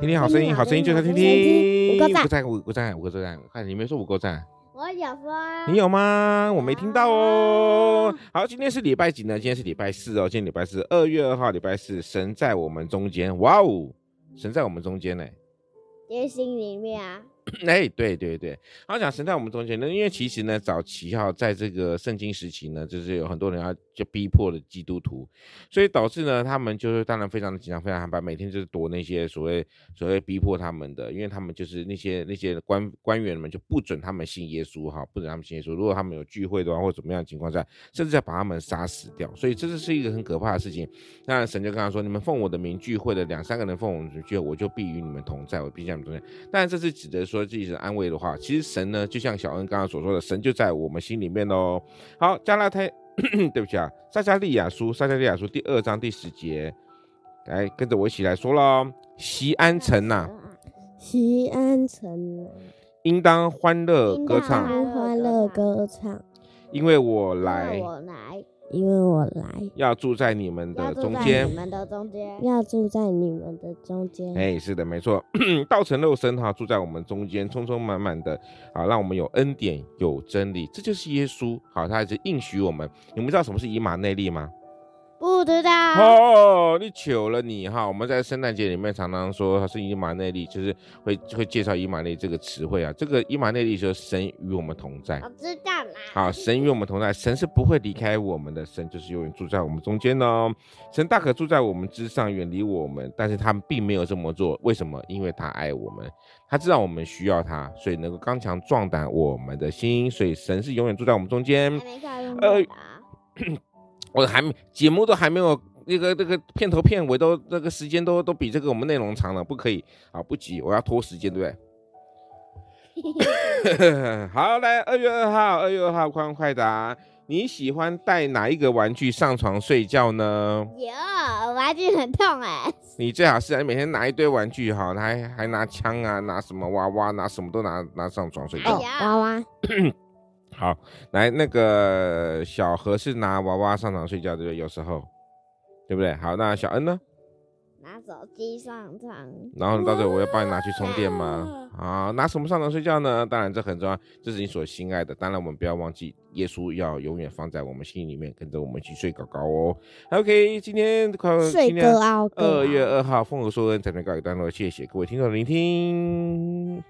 听听好声音，好声音就来听听。五个赞，五个赞，五个赞，看你没说五个赞。我有说。你有吗？我没听到哦。好，今天是礼拜几呢？今天是礼拜四哦。今天礼拜四，二月二号，礼拜四。神在我们中间，哇哦，神在我们中间呢。在心里面啊。哎、欸，对对对，好讲神在我们中间呢，因为其实呢，早期哈，在这个圣经时期呢，就是有很多人要就逼迫了基督徒，所以导致呢，他们就是当然非常的紧张，非常害怕，每天就是躲那些所谓所谓逼迫他们的，因为他们就是那些那些官官员们就不准他们信耶稣哈，不准他们信耶稣，如果他们有聚会的话或怎么样的情况下，甚至要把他们杀死掉，所以这是是一个很可怕的事情。那神就跟他说，你们奉我的名聚会的两三个人奉我的名聚会，我就必与你们同在，我必将你们同在。当然这是指的说。自己是安慰的话，其实神呢，就像小恩刚刚所说的，神就在我们心里面哦。好，加拉太，对不起啊，撒加利亚书，撒加利亚书第二章第十节，来跟着我一起来说喽。西安城呐，西安城，应当欢乐歌唱，欢乐歌唱，因为我来我来。因为我来要住在你们的中间，你们的中间要住在你们的中间。哎，是的，没错，道成肉身哈，住在我们中间，充充满满的啊，让我们有恩典，有真理，这就是耶稣。好，他一直应许我们。你们知道什么是以马内利吗？不知道哦，你糗了你哈！我们在圣诞节里面常常说它是伊马内利，就是会会介绍伊马内利这个词汇啊。这个伊马内利就是神与我们同在。我知道啦。好，神与我们同在，神是不会离开我们的，神就是永远住在我们中间哦。神大可住在我们之上，远离我们，但是他并没有这么做。为什么？因为他爱我们，他知道我们需要他，所以能够刚强壮胆我们的心。所以神是永远住在我们中间。呃。我还没节目都还没有那个那个片头片尾都那个时间都都比这个我们内容长了，不可以啊，不急，我要拖时间，对不对？好，来二月二号，二月二号快问快答，你喜欢带哪一个玩具上床睡觉呢？有玩具很痛哎。你最好是每天拿一堆玩具哈，还还拿枪啊，拿什么娃娃，拿什么都拿拿上床睡觉。哦、娃娃。好，来那个小何是拿娃娃上床睡觉，对不对？有时候，对不对？好，那小恩呢？拿手机上床。然后到时候我要帮你拿去充电吗？好，拿什么上床睡觉呢？当然这很重要，这是你所心爱的。当然我们不要忘记，耶稣要永远放在我们心里面，跟着我们一起睡高高哦。OK，今天快睡高高。二月二号，风和说恩才能告一段落，谢谢各位听众的聆听。